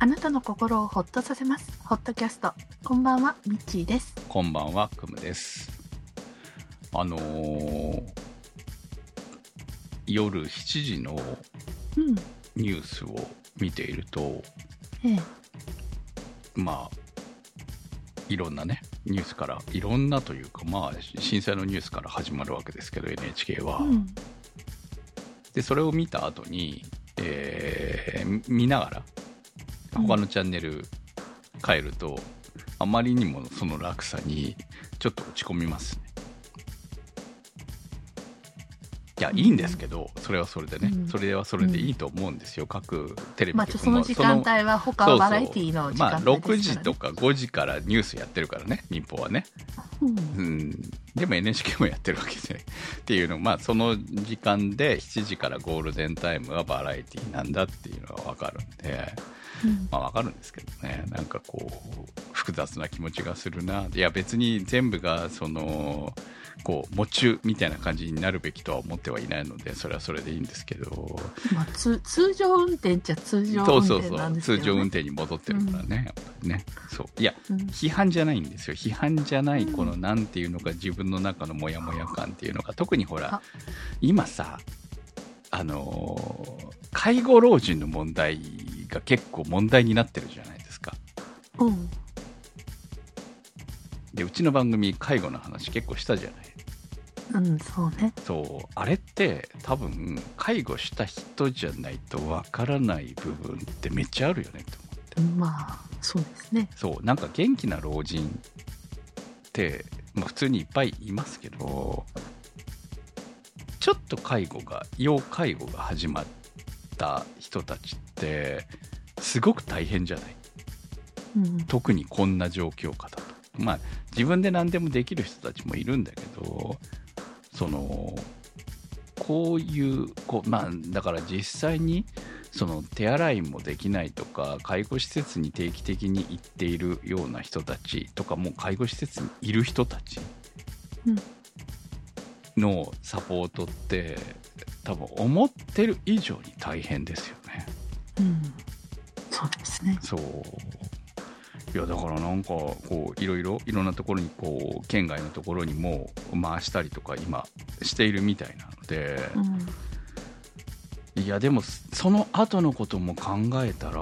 あなたの心をほっとさせます。ホットキャスト。こんばんは、ミッチーです。こんばんは、クムです。あのー夜7時のうん。ニュースを見ていると、ええ。まあ、いろんなね、ニュースから、いろんなというか、まあ、震災のニュースから始まるわけですけど、NHK は。うん。で、それを見た後に、えー見ながら、他のチャンネル変えると、あまりにもその落差に、ちょっと落ち込みますね。いや、うんいいんですけど、それはそれでね、うん。それはそれでいいと思うんですよ、各テレビまあ、局もちょその時間帯は他はバラエティの時まあ、間帯ですから、ね。6時とか5時からニュースやってるからね、民放はね。うん。うん、でも NHK もやってるわけでっていうの。まあその時間で7時からゴールデンタイムはバラエティなんだっていうのが分かるんで。うんまあ分かるんですけどね。なんかこう複雑な気持ちがするな。いや別に全部がそのこう夢中みたいな感じになるべきとは思ってはいないのでそれはそれでいいんですけど。まあ、つ通常運転っちゃ通常運そうそう転そうなんですけど、ね。通常運転に戻ってるからね、やっぱりね。そう。いやうん。批判じゃないんですよ。批判じゃないうん。このなんていうのか自分の中のモヤモヤ感っていうのが。特にほらあ今さあのー介護老人の問題が結構問題になってるじゃないですかうん。でうちの番組介護の話結構したじゃないうん、そうね。そうあれって多分介護した人じゃないとわからない部分ってめっちゃあるよねと思ってまあ、そうですね。そうなんか元気な老人って、まあ、普通にいっぱいいますけどちょっと介護が要介護が始まった人たちってすごく大変じゃない？うん。特にこんな状況下だと。まあ自分で何でもできる人たちもいるんだけどそのこういうこうまあだから実際にその手洗いもできないとか介護施設に定期的に行っているような人たちとかもう介護施設にいる人たちのサポートって多分思ってる以上に大変ですよね。うん。そうですね。そういやだからなんかこういろいろいろんなところにこう県外のところにも回したりとか今しているみたいなので、うん。いやでもその後のことも考えたら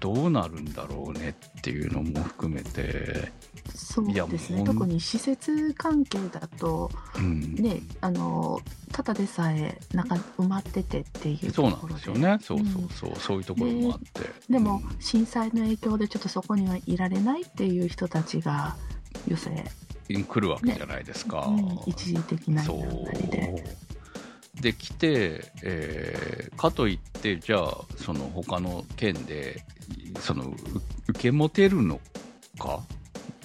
どうなるんだろうねっていうのも含めて、そうですね。特に施設関係だと、うん。ね、あの、ただでさえ中埋まっててっていうそうところで。なんですよね。そうそうう。ん。そう、そういうところもあって。でもうん。震災の影響でちょっとそこにはいられないっていう人たちが要するに、来るわけじゃないですか、うん一時的なそう。で来て、えーかといってじゃあその他の県でそのう受け持てるのか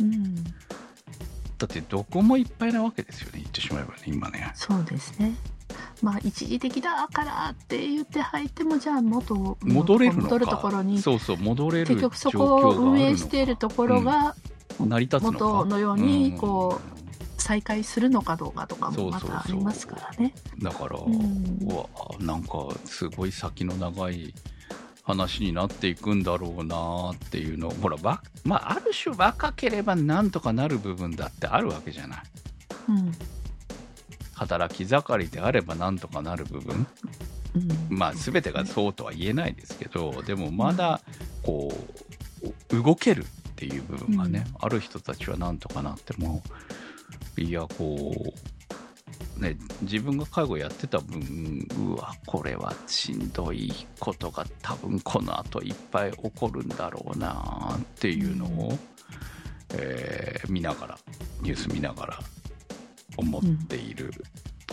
うん、だってどこもいっぱいなわけですよね言ってしまえばね今ね。そうですね。まあ一時的だからって言って入ってもじゃあ元戻れるのか。戻るところにそうそう戻れる結局そ状こを運営しているところが成り立つのか。元のようにん。こ再開するのかどうかとかもまたありますからね。だから、ん。うわなんかすごい先の長い話になっていくんだろうなっていうの。ほらわ、まあ、ある種若ければなんとかなる部分だってあるわけじゃない。うん。働き盛りであればなんとかなる部分。うん。まあ全てがそうとは言えないですけどでもまだこう動けるっていう部分がね、ある人たちはなんとかなってもいやこうね自分が介護やってた分うわこれはしんどいことが多分この後いっぱい起こるんだろうなっていうのを、えー見ながらニュース見ながら思っている、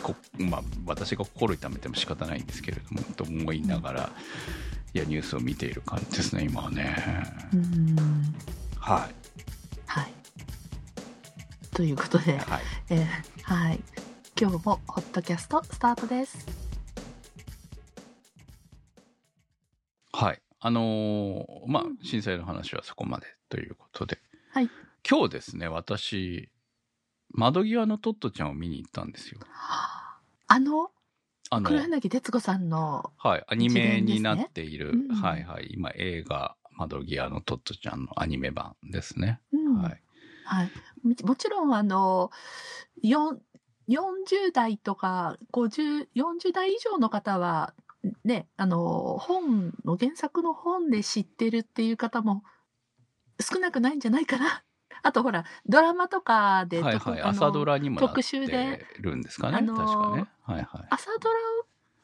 こまあ、私が心痛めても仕方ないんですけれどもと思いながら、いやニュースを見ている感じですね今はね。うん。はい。はい。ということで、はい。えーはい今日もホットキャストスタートです。はい。あのーまあ、震災の話はそこまでということで。はい今日ですね、私、窓際のトットちゃんを見に行ったんですよ。あのあの黒、柳徹子さんのはい、アニメになっている、うんはいはい、今映画、窓際のトットちゃんのアニメ版ですね。うんはい。はい。ももちろん、あの、よ40代とか50、40代以上の方は、ね、あの、本の原作の本で知ってるっていう方も少なくないんじゃないかな。あとほら、ドラマとかで、はいはい。朝ドラにも特集でるんですかね。あの確かね。はいはい。朝ドラ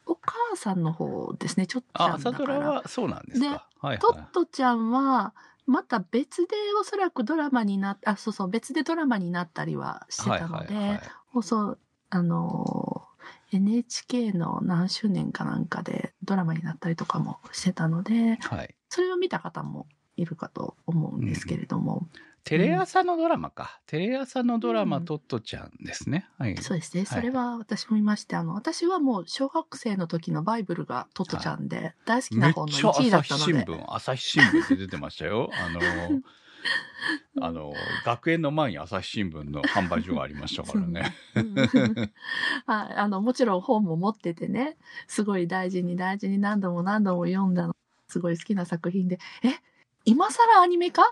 お母さんの方ですね、ちょっちあ、ゃんだから。朝ドラはそうなんですでか。はいトはい。ットちゃんは、また別でおそらくドラマになっあ、そうそう、別でドラマになったりはしてはいたので、はいはい。放送、あのー、NHK の何周年かなんかでドラマになったりとかもしてたので、はい。それを見た方もいるかと思うんですけれども、テレ朝のドラマか。テレ朝のドラマ、うんトットちゃんですね。はい。そうですね。はいそれは私も見まして、あの、私はもう小学生の時のバイブルがトットちゃんで、大好きめっな本のちゃ1位だ朝ったので、日新聞、朝日新聞で出てましたよ。あの、あの、学園の前に朝日新聞の販売所がありましたからね。うん はい、あの、もちろん本も持っててね、すごい大事に大事に何度も何度も読んだの、すごい好きな作品で、え、今更アニメ化？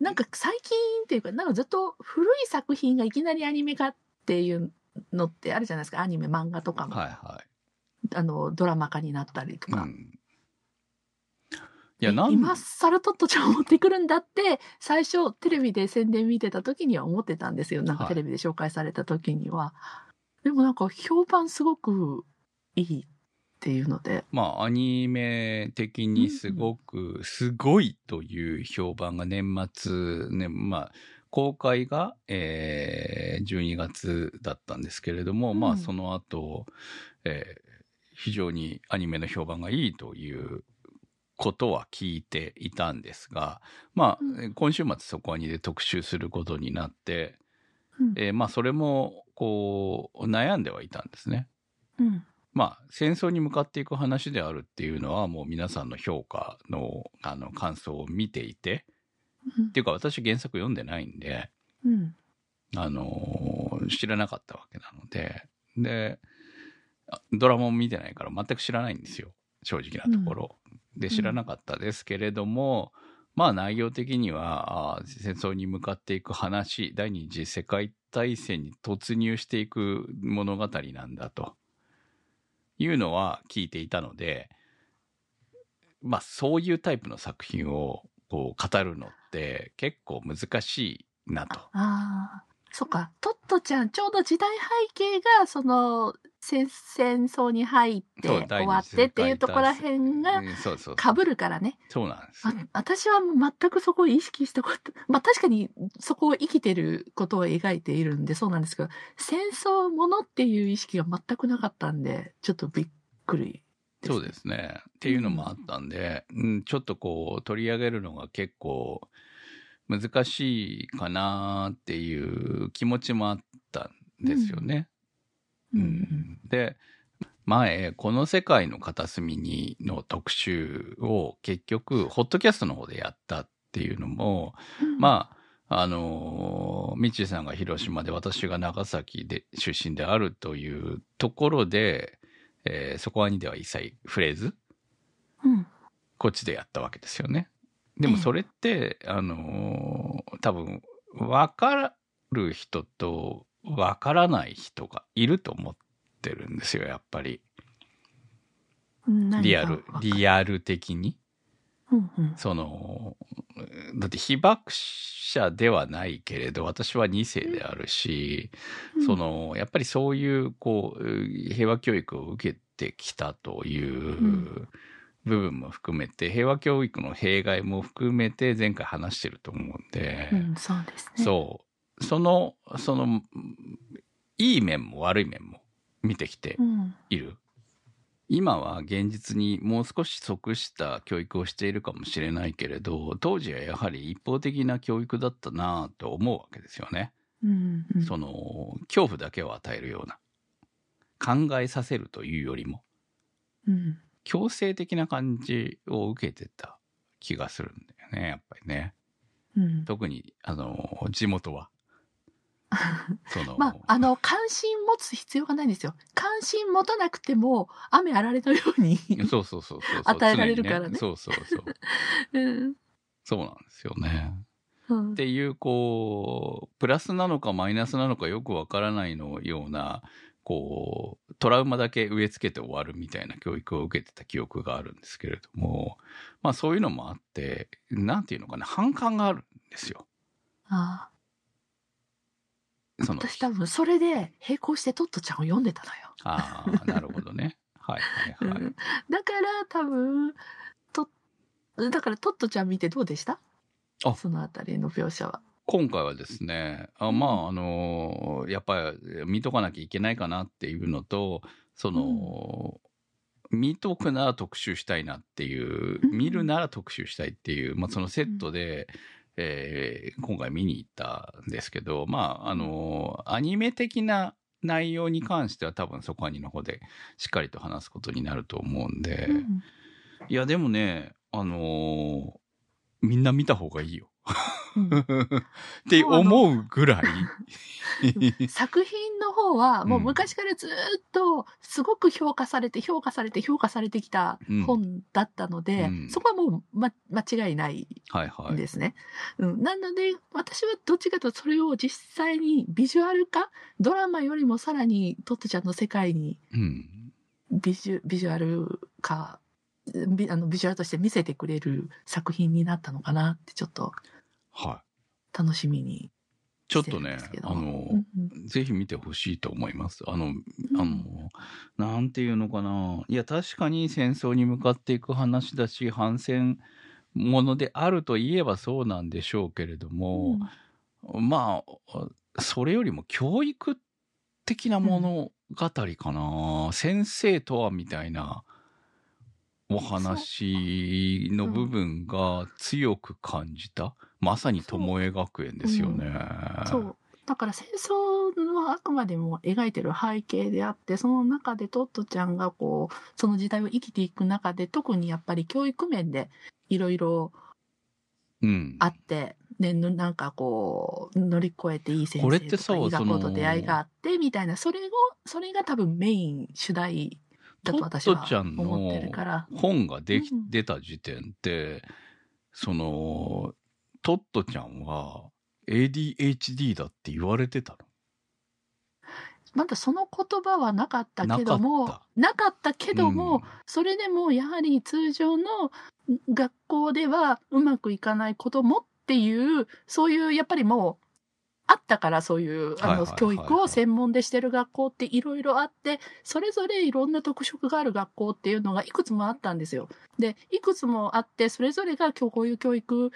なんか最近っていうか、なんかずっと古い作品がいきなりアニメ化っていうのってあるじゃないですか、アニメ、漫画とかも、はいはあの、ドラマ化になったりとい。うか。ん。いや、えなん今更トットちゃんを持ってくるんだって、最初テレビで宣伝見てた時には思ってたんですよ。なんかはいテレビで紹介された時には。でもなんか評判すごくいいっていうので。まあ、アニメ的にすごく、すごいという評判が年末ね、まあ、公開が、えー12月だったんですけれども、うんまあ、その後、えー非常にアニメの評判がいいということは聞いていたんですが、まあ、うん今週末そこにで特集することになって、うんえーまあ、それも、こう、悩んではいたんですね。うんまあ、戦争に向かっていく話であるっていうのは、もう皆さんの評価の、あの、感想を見ていて、うんっていうか私原作読んでないんで、うんあのー知らなかったわけなので、で、あドラマも見てないから全く知らないんですよ。正直なところ。で、知らなかったですけれども、まあ内容的には、戦争に向かっていく話、第二次世界大戦に突入していく物語なんだというのは聞いていたので、まあそういうタイプの作品をこう語るのって結構難しいなと。ああ、そっか。トットちゃん、ちょうど時代背景が、その、戦戦争に入って終わってっていうところら辺がうんそうそう被るからね。そうなんですあ私はもう全くそこを意識したこと、まあ確かにそこを生きてることを描いているんでそうなんですけど、戦争ものっていう意識が全くなかったんで、ちょっとびっくりそうですね。っていうのもあったんで、うん、ちょっとこう取り上げるのが結構難しいかなっていう気持ちもあったんですよね。ううんんで前この世界の片隅にの特集を結局ホットキャストの方でやったっていうのも、うんまああのー、ミッチーさんが広島で私が長崎で出身であるというところで、えーそこはにでは一切フレーズうん。こっちでやったわけですよね。でもええそれって、あのー多分分かる人と分からない人がいると思ってるんですよやっぱり何リアルリアル的に。うんうん。そのだって被爆者ではないけれど私は2世であるし、そのやっぱりそういうこう平和教育を受けてきたというん部分も含めて、平和教育の弊害も含めて前回話してると思うんで、うん、そうですね。そうそのそのいい面も悪い面も見てきてうん。いる？今は現実にもう少し即した教育をしているかもしれないけれど当時はやはり一方的な教育だったなと思うわけですよね。うん、うん。その恐怖だけを与えるような考えさせるというよりもうん。強制的な感じを受けてた気がするんだよねやっぱりねうん。特にあの地元はまあ、あの、関心持つ必要がないんですよ。関心持たなくても、雨あられのように。そうそうそうそう。与えられるからね常にそうそうそう。うんそうなんですよね。うんっていう、こう、プラスなのかマイナスなのかよくわからないのような、こう、トラウマだけ植え付けて終わるみたいな教育を受けてた記憶があるんですけれども、まあそういうのもあって、なんていうのかな、反感があるんですよ。ああその、私多分それで並行してトットちゃんを読んでたのよ。ああ、なるほどね。はいはいはい。うんだから多分、と、だからトットちゃん見てどうでした？あそのあたりの描写は。今回はですね、あまあ、あのやっぱり見とかなきゃいけないかなっていうのと、その、見とくなら特集したいなっていう、うん見るなら特集したいっていう、まあ、そのセットで、えー今回見に行ったんですけど、まあ、あのアニメ的な内容に関しては多分そこはにの方でしっかりと話すことになると思うんで、うんいや、でもね、あのーみんな見た方がいいよ。うん って思うぐらい。作品の方はもう昔からずっとすごく評価されて評価されて評価されてきた本だったので、うんそこはもう、ま、間違いないはいはい。んですね。うん、なので私はどっちかというとそれを実際にビジュアル化ドラマよりもさらにトットちゃんの世界にうん。ビジュビジュアル化ビあのビジュアルとして見せてくれる作品になったのかなってちょっとはい。楽しみにちょっとねあの、うんうんぜひ見てほしいと思います。あの、うんあの、なんていうのかな。いや、確かに戦争に向かっていく話だし、反戦ものであるといえばそうなんでしょうけれども、まあ、それよりも教育的な物語かな。先生とはみたいなお話の部分が強く感じた。まさに巴学園ですよね。そうだから戦争はあくまでも描いてる背景であってその中でトットちゃんがこうその時代を生きていく中で特にやっぱり教育面でいろいろうん。あって、でぬなんかこう乗り越えていい先生とか医学校と出会いがあってみたいなそれをそれが多分メイン主題だと私はトットちゃんの思ってるから。本ができ、うん出た時点って、その、トットちゃんは ADHD だって言われてたの？まだその言葉はなかったけどもなかったけども、うんそれでもやはり通常の学校ではうまくいかないこともっていうそういうやっぱりもうあったからそういうあの教育を専門でしてる学校っていろいろあってそれぞれいろんな特色がある学校っていうのがいくつもあったんですよ。でいくつもあってそれぞれが今日こういう教育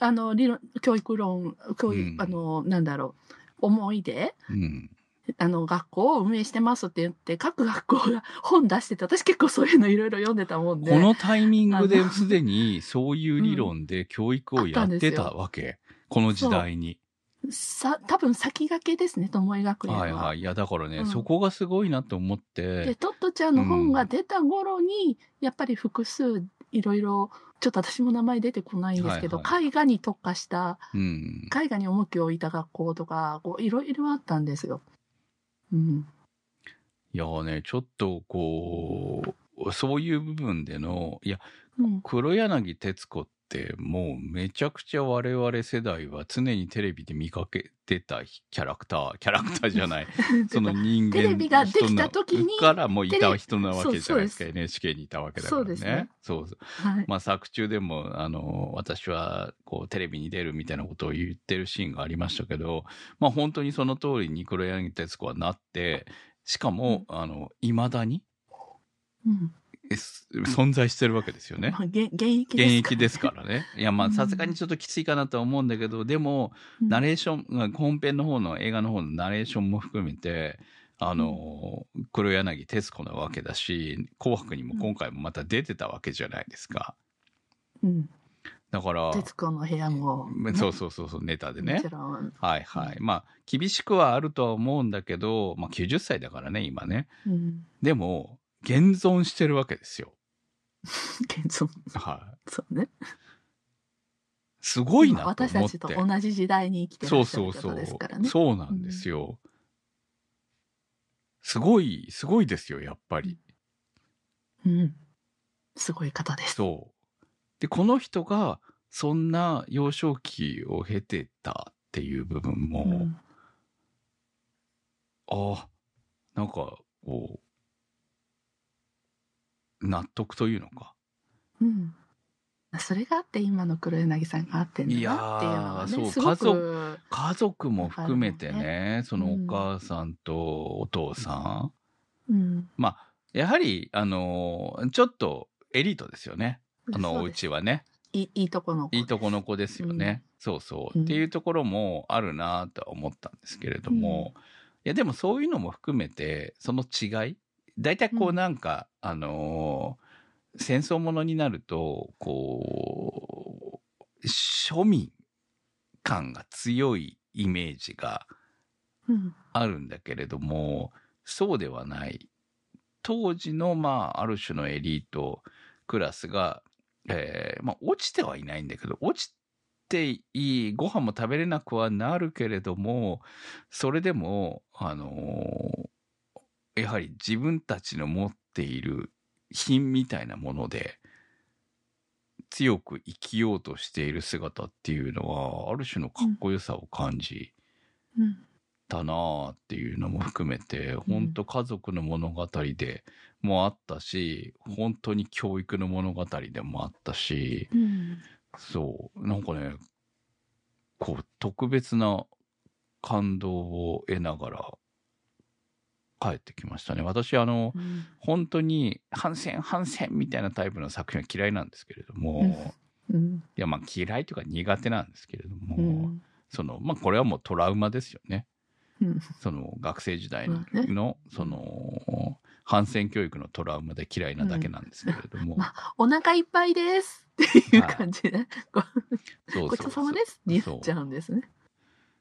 あの理論教育論教育、うんあのなんだろう思いでうん。あの学校を運営してますって言って各学校が本出してて私結構そういうのいろいろ読んでたもんでこのタイミングですでにそういう理論で教育をやってたわけ？この時代に。さ多分先駆けですね巴学園は。はいはい。いや、だからね、うんそこがすごいなと思っでて。トットちゃんの本が出た頃に、やっぱり複数いろいろちょっと私も名前出てこないんですけど、はい絵画に特化したうん。絵画に重きを置いた学校とかこういろいろあったんですよ。うん、いやね、ちょっとこう、そういう部分での、いや、うん、黒柳徹子ってもうめちゃくちゃ我々世代は常にテレビで見かけてたキャラクター、キャラクターじゃない、その人間テレビができた時にからもういた人なわけじゃないです。か、NHK にいたわけだからね。そうですね。そうそう。はい。まあ作中でも、あの、私はこうテレビに出るみたいなことを言ってるシーンがありましたけど、まあ本当にその通りに黒柳徹子はなって、しかも、あの、未だにうん存在してるわけですよね。ま。あ、現現役現役ですからね。いや、まあ、うん。さすがにちょっときついかなとは思うんだけど、でも、うん。ナレーション、本編の方の映画の方のナレーションも含めて、あの、黒柳徹子なわけだし、紅白にも今回もまた出てたわけじゃないですか。うん、だから、徹子の部屋も、ね。そうそうそうそう、ネタでね。はいはい。まあ、厳しくはあるとは思うんだけど、まあ、90歳だからね、今ね。うん、でも、現存してるわけですよ。現存はい。そうね。すごいなと私たち思って。と同じ時代に生きてらそうっしゃるそうそう方ですから。ね。そうなんですよ。すごい、すごいですよ、やっぱり。うん。すごい方です。そう。で、この人が、そんな幼少期を経てたっていう部分も、うんああ、なんか、こう、納得というのか。うん。それがあって今の黒柳さんがあってんだなっていうのはね、いやーそうすごく家家族も含めてね、そのおうん母さんとお父さん。うん。まあ、やはり、あのーちょっとエリートですよね。あの、お家はね。いいいいとこの子いいとこの子ですよね。そうそう、うんっていうところもあるなとは思ったんですけれども、いや、でもそういうのも含めて、その違い大体こううんなんか、あのー戦争ものになると、こう、庶民感が強いイメージがうん。あるんだけれども、そうではない。当時の、まあ、ある種のエリートクラスが、えーまあ、落ちてはいないんだけど、落ちていい、ご飯も食べれなくはなるけれども、それでも、あのーやはり自分たちの持っている品みたいなもので、強く生きようとしている姿っていうのは、ある種のかっこよさを感じ、うん。たなあっていうのも含めて、本当家族の物語でもあったし、本当に教育の物語でもあったし、うん。そう、なんかね、こう、特別な感動を得ながら帰ってきましたね。私、あの、うん本当に反戦反戦みたいなタイプの作品は嫌いなんですけれども、うん。いや、まあ嫌いというか苦手なんですけれども、うん。その、まあこれはもうトラウマですよね。うん。その学生時代の,、その反戦教育のトラウマで嫌いなだけなんですけれども、まお腹いっぱいですっていう感じで、ごちそうさまですになっちゃうんですね。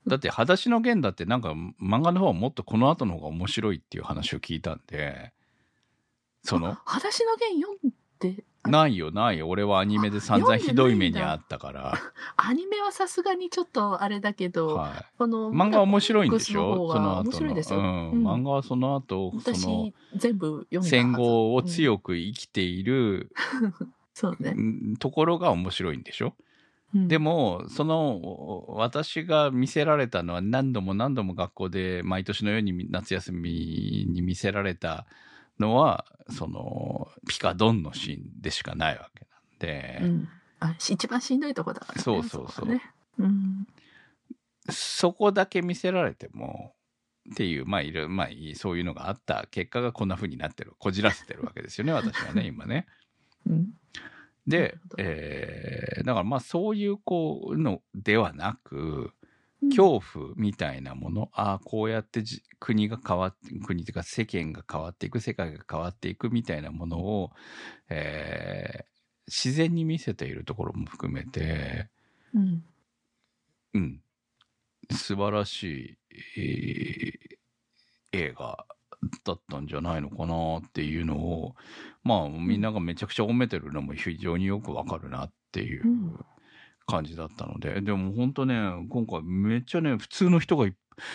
だって「裸足の弦」だってなんか漫画の方はもっとこの後の方が面白いっていう話を聞いたんでその裸足の弦読んで、あないよないよ。俺はアニメで散々ひどい目にあったから、アニメはさすがにちょっとあれだけど、はこのい、漫画は面白いんでしょ？その後の。白いですよ。うん。うん。漫画はその後その私、全部読。戦後をく、強く生きている、そうね。うんところが面白いんでしょ？うんで、も、その、私が見せられたのは何度も何度も学校で毎年のように夏休みに見せられたのは、その、ピカドンのシーンでしかないわけなんで、うん、あし一番しんどいとこだからね。そうそうそうこね。うん。そこだけ見せられても、っていう、まあ、いる、まあ、そういうのがあった結果がこんな風になってる、こじらせてるわけですよね、私はね、今ね。うん。なでえーだからまあ、そういう、こう、のではなく、うん。恐怖みたいなもの、ああ、こうやってじ国が変わって、国というか世間が変わっていく、世界が変わっていくみたいなものを、えー自然に見せているところも含めて、うん。うん、素晴らしい、えー映画だったんじゃないのかなっていうのを、まあ、みんながめちゃくちゃ褒めてるのも非常によくわかるなっていううん感じだったので、でも本当ね、今回めっちゃね、普通の人がい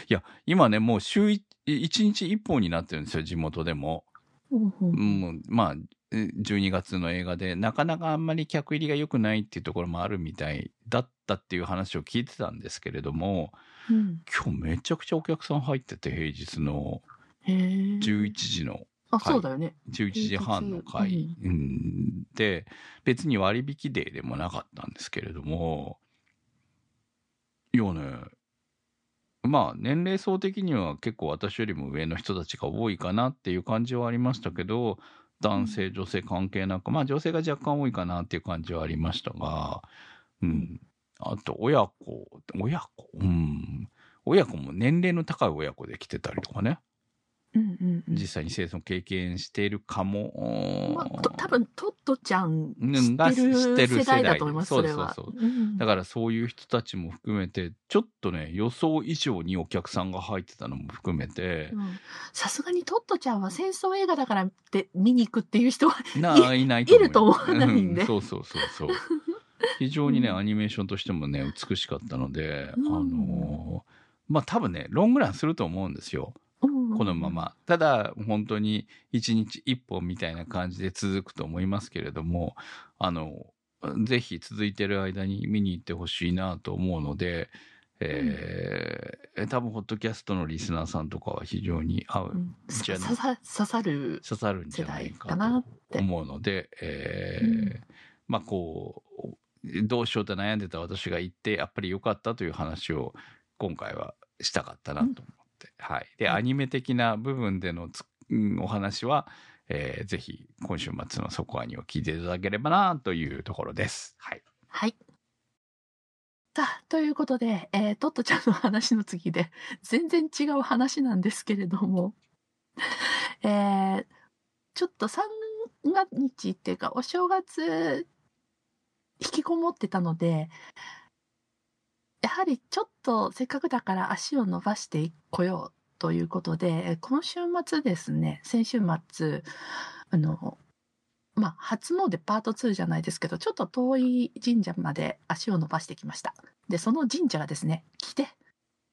や、今ね、もう週一一日一本になってるんですよ、地元でも。うんまあ、え12月の映画で、なかなかあんまり客入りが良くないっていうところもあるみたいだったっていう話を聞いてたんですけれども、うん。今日めちゃくちゃお客さん入ってて、平日の。11時の、あ、そうだよね。11時半の回、うん、で、別に割引デーでもなかったんですけれども、いやね、まあ年齢層的には結構私よりも上の人たちが多いかなっていう感じはありましたけど、男性、女性関係なく、まあ女性が若干多いかなっていう感じはありましたが、うん。あと親子、親子、うん。親子も年齢の高い親子で来てたりとかね。うんうんうん。実際に生存経験しているかも。まあ、と多分トットちゃんがってる知ってる世代だと思います、世代それは。そうそううんだからそういう人たちも含めて、ちょっとね、予想以上にお客さんが入ってたのも含めてう、んさすがにトットちゃんは戦争映画だからって見に行くっていう人は、いないといると思わないんでうそうそうそうそう。非常にね、うんアニメーションとしてもね、美しかったので、うんあのーまあ多分ね、ロングランすると思うんですよ。うんこのま。ま。ただ、本当に一日一本みたいな感じで続くと思いますけれども、あの、ぜひ続いてる間に見に行ってほしいなと思うので、えー多分、ホットキャストのリスナーさんとかは非常に合う、うんじゃあささ刺さる。刺さるんじゃないかなっと思うので、えーうんまあこう、どうしようと悩んでた私が行って、やっぱり良かったという話を今回はしたかったなと思って。はい。で、はいアニメ的な部分でのつうんお話は、えーぜひ今週末のそこアニを聞いていただければなというところです。はい。はい。さあ、ということで、えー、トットちゃんの話の次で、全然違う話なんですけれども、えー、ちょっと3日っていうか、お正月、引きこもってたので、やはりちょっとせっかくだから足を伸ばしてこようということで、えー今週末ですね、先週末、あの、まあ、初詣パート2じゃないですけど、ちょっと遠い神社まで足を伸ばしてきました。で、その神社がですね、来て、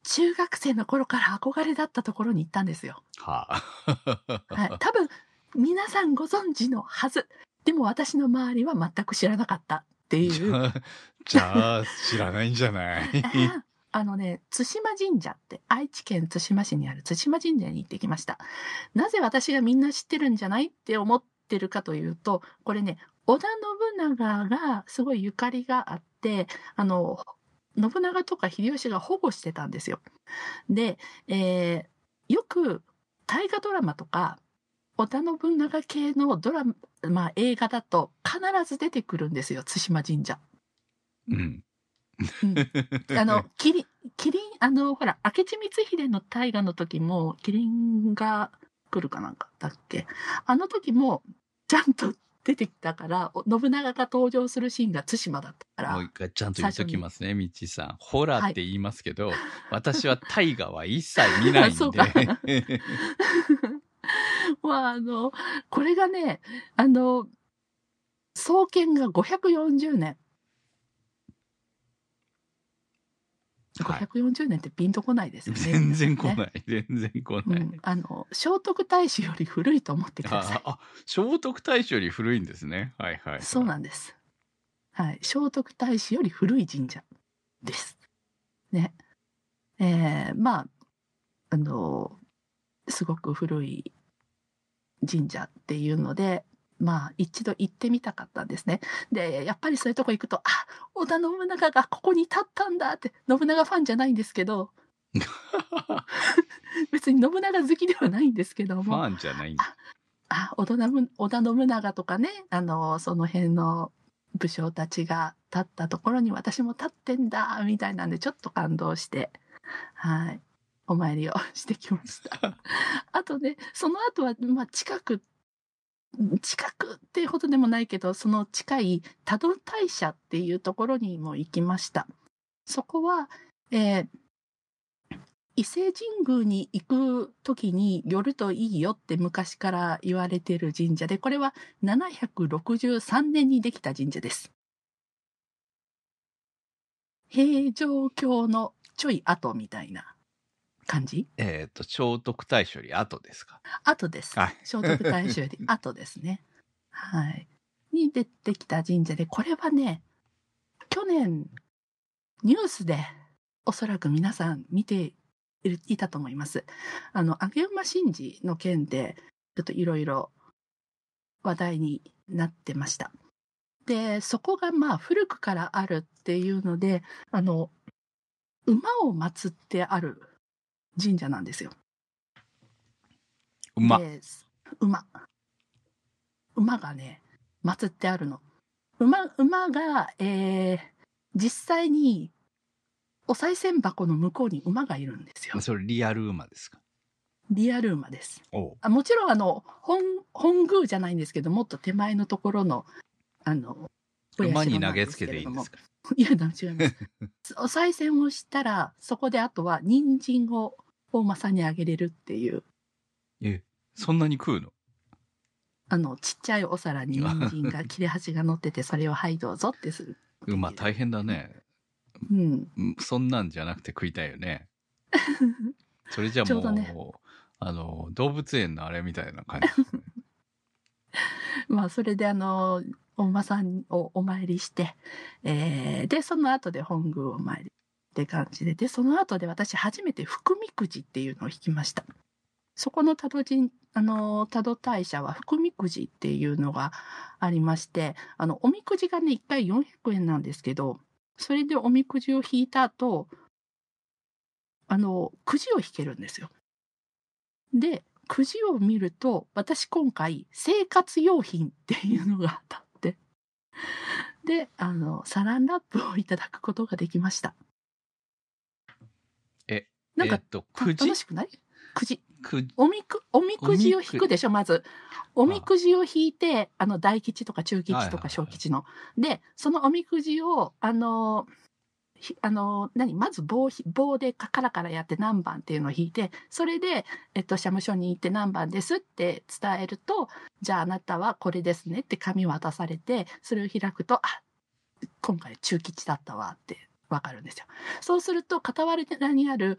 中学生の頃から憧れだったところに行ったんですよ。はあ。はい。多分、皆さんご存知のはず。でも私の周りは全く知らなかったっていう。じゃあ、知らないんじゃない？あのね、津島神社って愛知県津島市にある津島神社に行ってきました。なぜ私がみんな知ってるんじゃないって思ってるかというと、これね、織田信長がすごいゆかりがあって、あの、信長とか秀吉が保護してたんですよ。で、えーよく大河ドラマとか、織田信長系のドラマ、まあ映画だと必ず出てくるんですよ、津島神社。うん。うん あの、キリン、キリン、あの、ほら、明智光秀の大河の時も、キリンが来るかなんかだっけ？あの時も、ちゃんと出てきたから、お信長が登場するシーンが対馬だったからもう一、回ちゃんと言っときますね、みちさん。ホラーって言いますけど、私は大河は一切見ないんで。まあ、あの、これがね、あの、創建が540年。はい540年ってピンとこないですよね。全然来ねない。全然来うない。ん、あの聖徳太子より古いと思ってくださいあ。あ、聖徳太子より古いんですね。はいはい。そうなんです。はい、聖徳太子より古い神社です。ね、えー、まああのすごく古い神社っていうので。まあ一度行ってみたかったんですね。で、やっぱりそういうとこ行くと、あ、織田信長がここに立ったんだって、信長ファンじゃないんですけど、別に信長好きではないんですけどフも、ァンじゃないんだ。あ織田信織田信長とかねあのその辺の武将たちが立ったところに私も立ってんだみたいなんでちょっと感動してはいお参りをしてきました。あとねその後はまあ近く近くっていうほどでもないけどその近い多度大社っていうところにも行きました。そこは、えー伊勢神宮に行く時に寄るといいよって昔から言われている神社で、これは763年にできた神社です。平城京のちょい後みたいな感じ？えっと、聖徳太子より後ですか？後です。はい聖徳太子より 後ですね。はい。に出てきた神社で、これはね、去年、ニュースでおそらく皆さん見ていたと思います。あの、上馬神事の件で、ちょっといろいろ話題になってました。で、そこがまあ古くからあるっていうので、あの、馬を祀ってある神社なんですよ。うま。で馬。馬がね、祀ってあるの。馬、馬が、えー、実際に、お賽銭箱の向こうに馬がいるんですよ。それリアル馬ですか？リアル馬です。あもちろん、あの、本、本宮じゃないんですけど、もっと手前のところの、あの、馬に投げつけていいんもですか？いや、違います。お賽銭をしたら、そこであとは、人参を大政にあげれるっていう、え、そんなに食うの？あの、ちっちゃいお皿に人参が、切れ端が乗ってて、それをはいどうぞってする。いうまあ大変だね。うん。うんそんなんじゃなくて食いたいよね。それじゃもう、ねあの、動物園のあれみたいな感じね。まあ、それであの、お馬さんをお参りして、えーで、その後で本宮をお参りって感じで、で、その後で私初めて福みくじっていうのを引きました。そこの多度神、あの、多度大社は福みくじっていうのがありまして、あの、おみくじがね、1回400円なんですけど、それでおみくじを引いた後、あの、くじを引けるんですよ。で、くじを見ると、私今回、生活用品っていうのが当たって、で、あの、サランラップをいただくことができました。え、なんかえっ、と、たくじ？楽しくない？くじ？くおみく、おみくじを引くでしょ、まず。おみくじを引いて、あの、大吉とか中吉とか小吉の。で、そのおみくじを、あの、ひあの、何？まず棒ひ、棒でカラカラやって何番っていうのを引いて、それで、えっと、社務所に行って何番ですって伝えると、じゃああなたはこれですねって紙を渡されて、それを開くと、あ、今回中吉だったわってわかるんですよ。そうすると、傍らにある、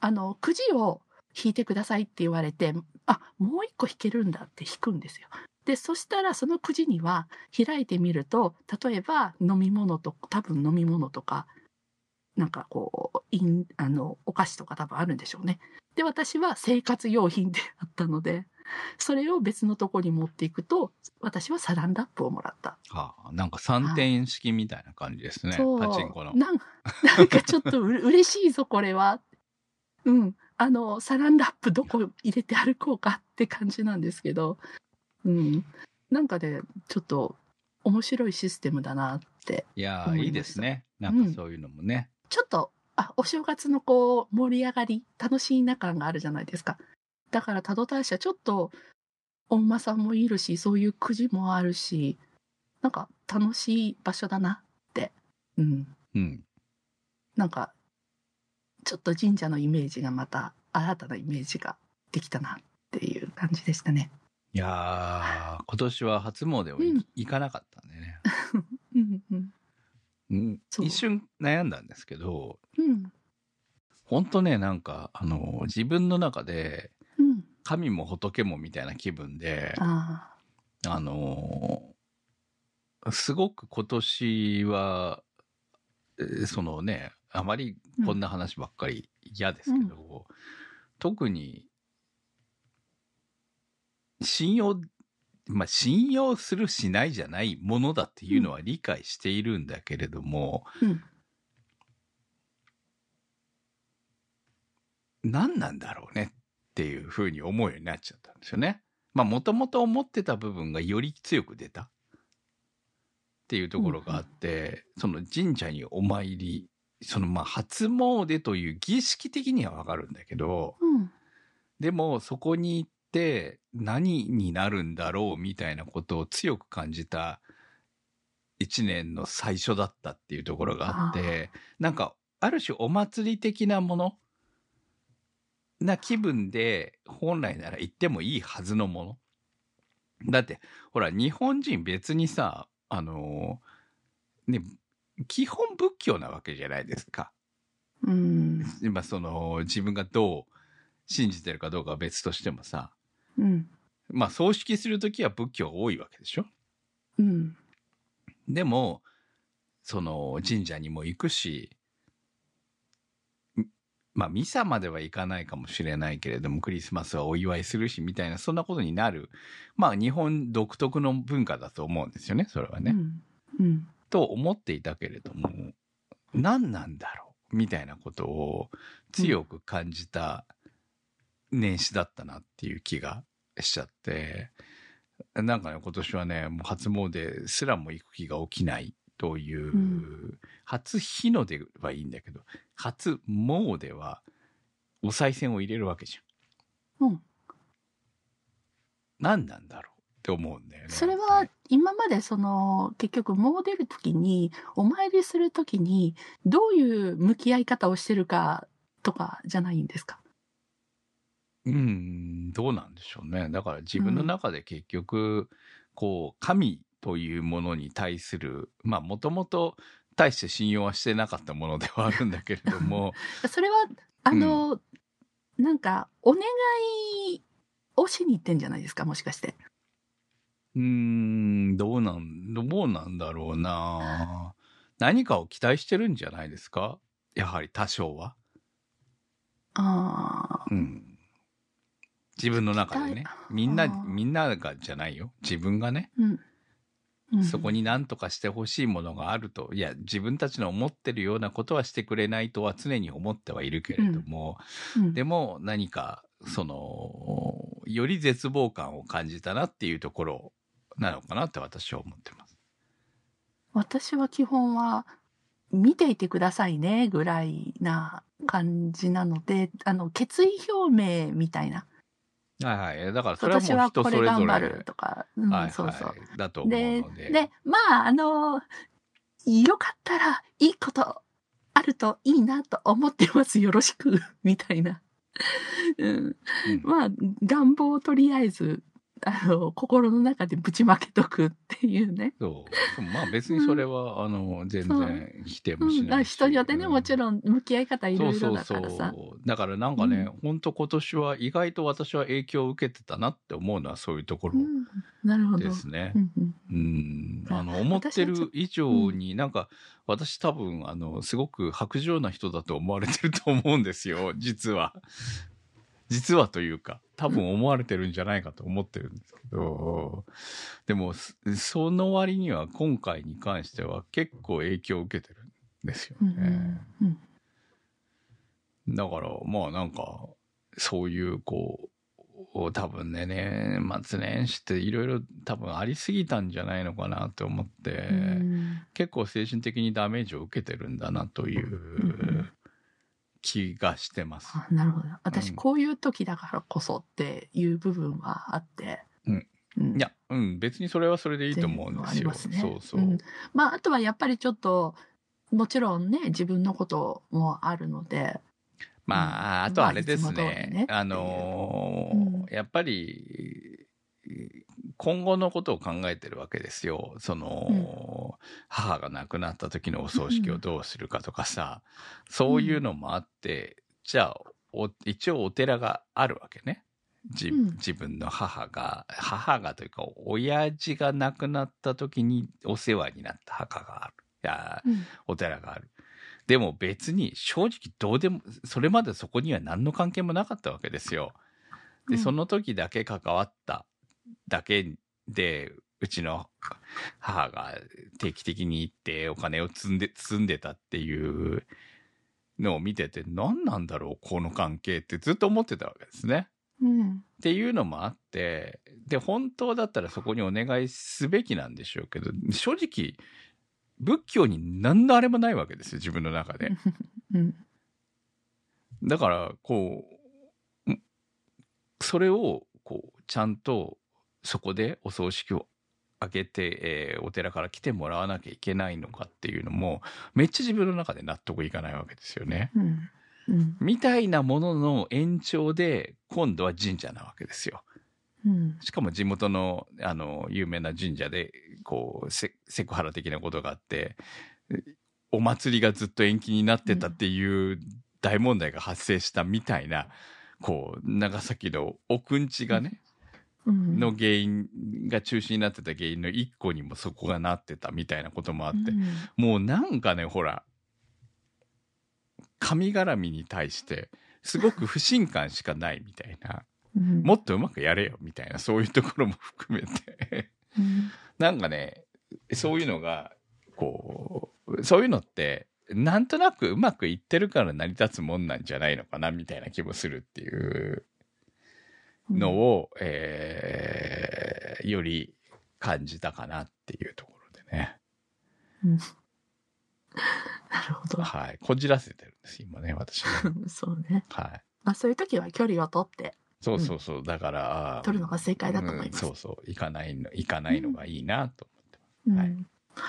あの、くじを引いてくださいって言われて、あ、もう一個引けるんだって引くんですよ。で、そしたらそのくじには開いてみると、例えば飲み物と、多分飲み物とか、なんかこう、いんあの、お菓子とか多分あるんでしょうね。で、私は生活用品であったので、それを別のとこに持っていくと、私はサランラップをもらった。はあ、なんか3点式みたいな感じですね。そうパチンコの。なん なんかちょっとう嬉しいぞ、これは。うん。あの、サランラップどこ入れて歩こうかって感じなんですけど、うん。なんかね、ちょっと面白いシステムだなって。いやいいいですね。なんかそういうのもね。ちょっと、あ、お正月のこう、盛り上がり、楽しいな感があるじゃないですか。だから、多度大社、ちょっと、お馬さんもいるし、そういうくじもあるし、なんか楽しい場所だなって。うん。うん。なんか、ちょっと神社のイメージがまた、新たなイメージができたなっていう感じでしたね。いやー、今年は初詣をいうん行かなかったんでね。うんうん。うん、そう一瞬悩んだんですけど、うん。本当ね、なんか、あの、自分の中で、うん。神も仏もみたいな気分で、ああのーすごく今年は、えーそのね、あまりこんな話ばっかり嫌ですけど、特に、信用、まあ、信用するしないじゃないものだっていうのは理解しているんだけれども、あ。うん。何なんだろうねっていうふうに思うようになっちゃったんですよね。まあもともと思ってた部分がより強く出たっていうところがあって、その神社にお参り、そのまあ初詣という儀式的にはわかるんだけど、うん。でもそこに行って何になるんだろうみたいなことを強く感じた一年の最初だったっていうところがあって、なんかある種お祭り的なものな気分で本来なら行ってもいいはずのもの。だって、ほら、日本人別にさ、あのね、基本仏教なわけじゃないですか。うん。今その自分がどう信じてるかどうかは別としてもさ、うん。まあ葬式するときは仏教が多いわけでしょうん。でも、その神社にも行くし、んまあミサまでは行かないかもしれないけれども、クリスマスはお祝いするしみたいな、そんなことになる、まあ日本独特の文化だと思うんですよね、それはね。うん。うん。と思っていたけれども、何なんだろうみたいなことを強く感じた年始だったなっていう気がしちゃって、なんかね、今年はね、もう初詣すらも行く気が起きないという、うん初日の出はいいんだけど、初詣はお賽銭を入れるわけじゃん。うん。何なんだろうって思うんだよね。それは今までその結局もう出る時にお参りする時にどういう向き合い方をしてるかとかじゃないんですか？うん、どうなんでしょうね。だから自分の中で結局、こう、神というものに対する、まあもともと大して信用はしてなかったものではあるんだけれども、それは、あの、なんか、お願いをしに行ってんじゃないですか、もしかして。うーん、どうなん、どうなんだろうな何かを期待してるんじゃないですか？やはり多少は。ああ、うん。自分の中でね。みんな、みんながじゃないよ。自分がね。うん。うんそこに何とかしてほしいものがあると、いや、自分たちの思ってるようなことはしてくれないとは常に思ってはいるけれども、うんでも何か、その、より絶望感を感じたなっていうところなのかなって私は思ってます。私は基本は、見ていてくださいね、ぐらいな感じなので、あの、決意表明みたいな。はいはい。だからそれはもう私はこれ人それぞれ。頑張るとか、うんはいはい。そうそう。だと思うでので。で、まあ、あの、よかったらいいことあるといいなと思ってます。よろしく、みたいな。うん、うんまあ、願望をとりあえず、あの、心の中でぶちまけとくっていうね。そう。まあ別にそれは、あの、全然否定もしないし。人によってね、うんもちろん向き合い方いろいろだそうそうからさ。そう。だからなんかね、ほんと今年は意外と私は影響を受けてたなって思うのはそういうところうん、なるほど。ですねう。んうんうん。ああの、思ってる以上になんか、私多分、あの、すごく白状な人だと思われてると思うんですよ、実は。実はというか、多分思われてるんじゃないかと思ってるんですけど、でも、すその割には今回に関しては結構影響を受けてるんですようんね。うんだから、まあなんか、そういう、こう、多分ね、年末年始っていろいろ多分ありすぎたんじゃないのかなって思って、うん結構精神的にダメージを受けてるんだなという気がしてます。あなるほど。私、うんこういう時だからこそっていう部分はあって。うんうんいや、うん、別にそれはそれでいいと思うんですよ。すねそうそう。うんまあ、あとはやっぱりちょっと、もちろんね、自分のこともあるので、まあ、うんあとあれですねね。あのーうんやっぱり、今後のことを考えてるわけですよ。その、母が亡くなった時のお葬式をどうするかとかさ、そういうのもあって、じゃあお、一応お寺があるわけね。じうん自分の母が、母がというか、親父が亡くなった時にお世話になった墓がある。いや、うんお寺がある。でも別に正直どうでも、それまでそこには何の関係もなかったわけですよ。で、うんその時だけ関わっただけで、うちの母が定期的に行ってお金を積んで、積んでたっていうのを見てて、何なんだろう、この関係ってずっと思ってたわけですね。うんっていうのもあって、で、本当だったらそこにお願いすべきなんでしょうけど、正直、仏教に何のあれもないわけですよ、自分の中で。うんだから、こう、んそれを、こう、ちゃんと、そこでお葬式をあげて、えーお寺から来てもらわなきゃいけないのかっていうのも、めっちゃ自分の中で納得いかないわけですよね。うんうんみたいなものの延長で、今度は神社なわけですよ。うんしかも地元の、あの、有名な神社で、こう、セセクハラ的なことがあって、お祭りがずっと延期になってたっていう大問題が発生したみたいな、こう、長崎の奥んちがね、うんの原因が中止になってた原因の一個にもそこがなってたみたいなこともあって、うん。もうなんかね、ほら、神絡みに対して、すごく不信感しかないみたいな。うん。もっとうまくやれよみたいな、そういうところも含めて、うん。なんかね、そういうのが、こう、そういうのって、なんとなくうまくいってるから成り立つもんなんじゃないのかな、みたいな気もするっていうのを、えーより感じたかなっていうところでね。うん なるほど。はい。こじらせてるんです、今ね、私ね。そうね。はい。まあそういう時は距離を取ってそうそうそう。だから、取るのが正解だと思います。うんそうそう。行かないの、行かないのがいいなと思ってうんはい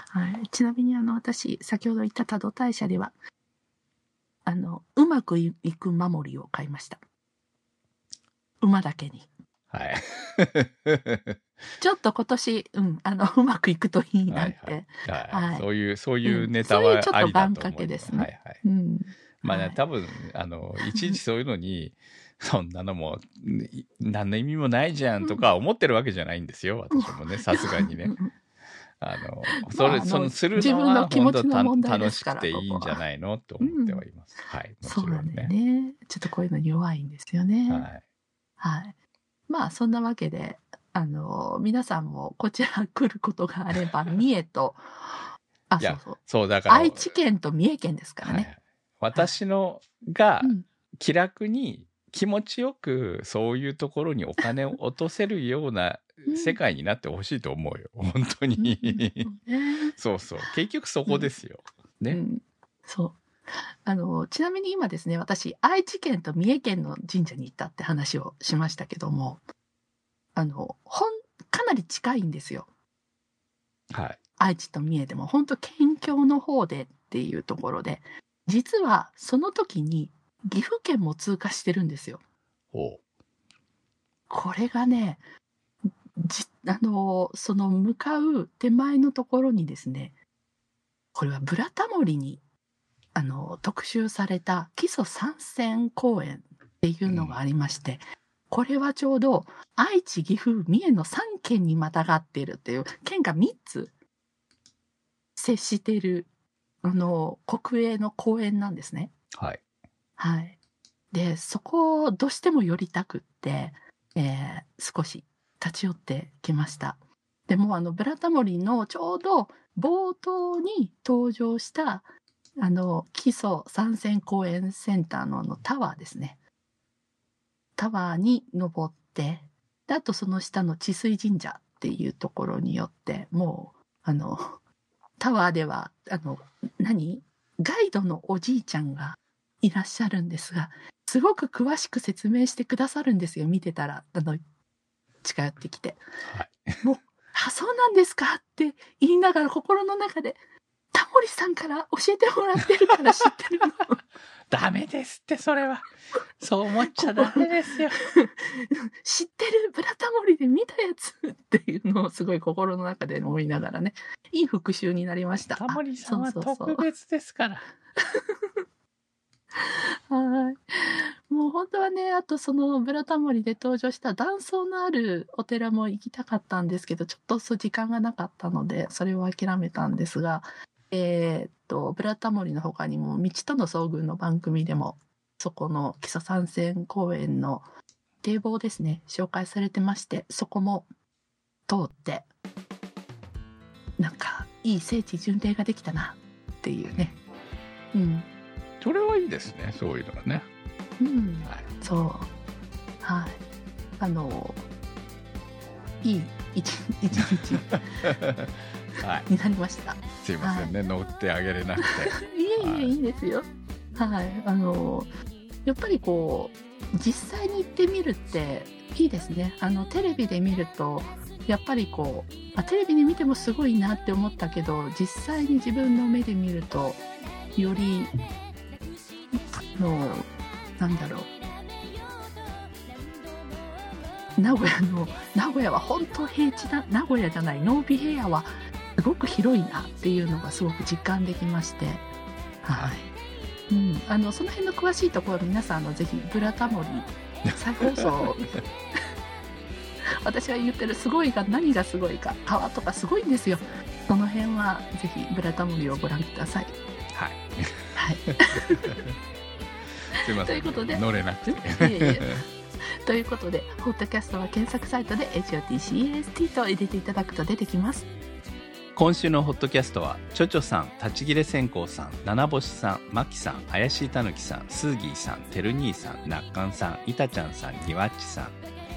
はい、ちなみにあの私先ほど言った多度大社ではあのうまくいく守りを買いました馬だけにはい。ちょっと今年、うん、あの、うまくいくといいなって。はいはいはいそういう、そういうネタうんそういうちょっと。願掛けですねはいはい。うん。まあね、はい多分、あの、いちいちそういうのに、そんなのも、い何の意味もないじゃんとか思ってるわけじゃないんですよ、私もね、さすがにね。あの、それ、その、する自のは分の気持本当楽しくていいんじゃないの？と思ってはいます。はい。もそうなんだよね。ちょっとこういうの弱いんですよね。はい。はい。まあ、そんなわけで、あの、皆さんもこちら来ることがあれば、三重と、あ、そうそう。そう、だから、愛知県と三重県ですからはいね。私のがうん気楽に気持ちよくそういうところにお金を落とせるような世界になってほしいと思うよ。本当うんに。ね そうそう。結局そこですよ。ね。うん、そう。あの、ちなみに今ですね、私、愛知県と三重県の神社に行ったって話をしましたけども、あの、ほん、かなり近いんですよ。はい。愛知と三重でも、本当県境の方でっていうところで、実はその時に岐阜県も通過してるんですよ。ほこれがね、じあの、その向かう手前のところにですね、これはブラタモリに、あの、特集された基礎参戦公園っていうのがありまして、これはちょうど愛知、岐阜、三重の3県にまたがっているっていう、県が3つ接している、あの、国営の公園なんですね。う。はい。はい。で、そこをどうしても寄りたくって、えー少し立ち寄ってきました。でもあの、ブラタモリのちょうど冒頭に登場した、あの、基礎参戦公園センターのあのタワーですね。タワーに登って、であとその下の治水神社っていうところによって、もう、あの、タワーでは、あの、何？ガイドのおじいちゃんがいらっしゃるんですが、すごく詳しく説明してくださるんですよ、見てたら。あの、近寄ってきて。はい。あ、そうなんですか？って言いながら心の中で、タモリさんから教えてもらってるから知ってるの。ダメですって、それは。そう思っちゃダメですよ。知ってるブラタモリで見たやつっていうのをすごい心の中で思いながらね、いい復習になりました。タモリさんは特別ですから。はい。もう本当はね、あとそのブラタモリで登場した断層のあるお寺も行きたかったんですけど、ちょっとそう時間がなかったので、それを諦めたんですが、えーっと、ブラタモリの他にも、道との遭遇の番組でも、そこの基礎参戦公園の堤防ですね、紹介されてまして、そこも通って、なんか、いい聖地巡礼ができたなっていうね。うん。それはいいですね、そういうのがね。うん。はい。そう。はい。あの、いい一一日 はい。になりました。すいませんね、乗ってあげれなくて。いえいえ、はいいいですよ。はい。あの、やっぱりこう、実際に行ってみるっていいですね。あの、テレビで見ると、やっぱりこう、あテレビで見てもすごいなって思ったけど、実際に自分の目で見ると、より、あの、なんだろう。名古屋の、名古屋は本当平地だ、名古屋じゃない、ノービヘアはすごく広いなっていうのがすごく実感できまして、はい。うん、あの、その辺の詳しいところ皆さん、あの、ぜひ、ブラタモリ、再放送、私が言ってるすごいが何がすごいか、川とかすごいんですよ。その辺は、ぜひ、ブラタモリをご覧ください。はい。はい。すいません。ということで乗れなくて。いえいえ ということで、ホットキャストは検索サイトで HOTCAST と入れていただくと出てきます。今週のホットキャストはちょちょさん立ち切れ線香さん七星さんまきさん怪しいたぬきさんスーギーさんてる兄さんなっかんさんいたちゃんさんにわっちさん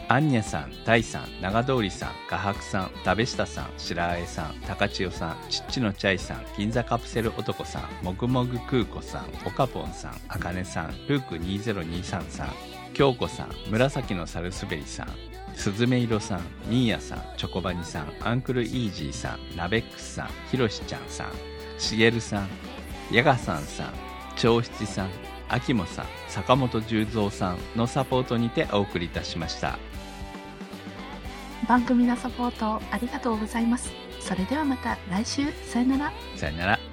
アンニャさん大さん長通りさん画伯さん食べしたさん白あえさん高千代さんちっちのチャイさん銀座カプセル男さんもぐもぐ空子さんおかぽんさんあかねさんルーク2023さん京子さん紫のサルスベリさんすずめいろさん、ミーヤさん、チョコバニさん、アンクルイージーさん、ナベックスさん、ひろしちゃんさん、しげるさん、ヤガさんさん、長七さん、あきもさん、坂本十三さんのサポートにてお送りいたしました。番組のサポートありがとうございます。それではまた来週、さよなら。さよなら。